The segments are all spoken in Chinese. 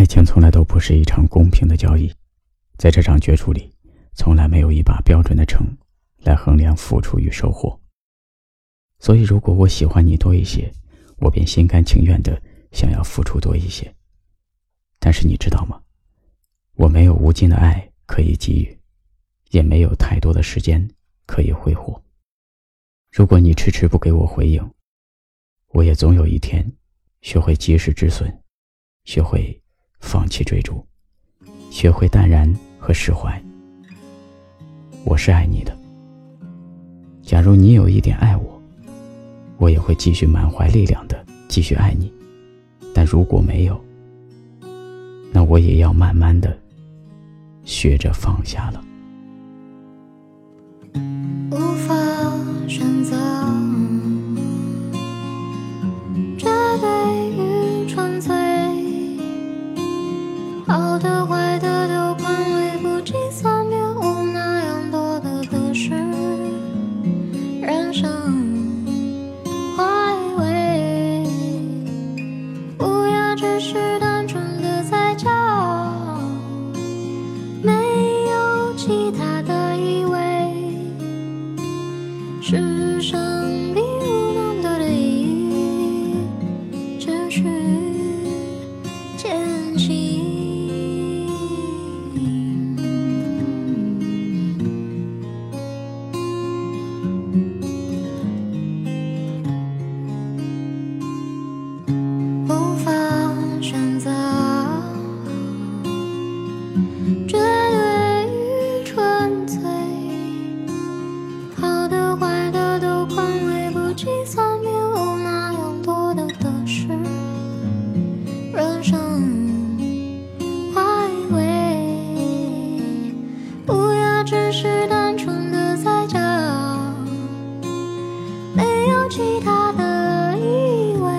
爱情从来都不是一场公平的交易，在这场角逐里，从来没有一把标准的秤来衡量付出与收获。所以，如果我喜欢你多一些，我便心甘情愿的想要付出多一些。但是你知道吗？我没有无尽的爱可以给予，也没有太多的时间可以挥霍。如果你迟迟不给我回应，我也总有一天学会及时止损，学会。放弃追逐，学会淡然和释怀。我是爱你的。假如你有一点爱我，我也会继续满怀力量的继续爱你。但如果没有，那我也要慢慢的学着放下了。无法选择。世上并无那么多的意义，只需坚信。只是单纯的在找，没有其他的意味。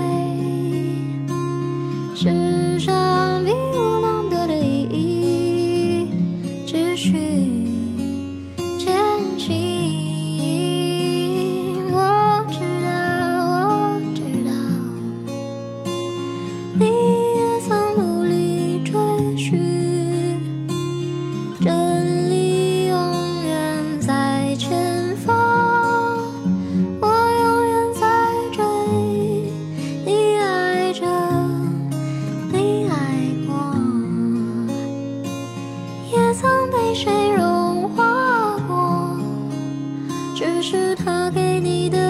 是他给你的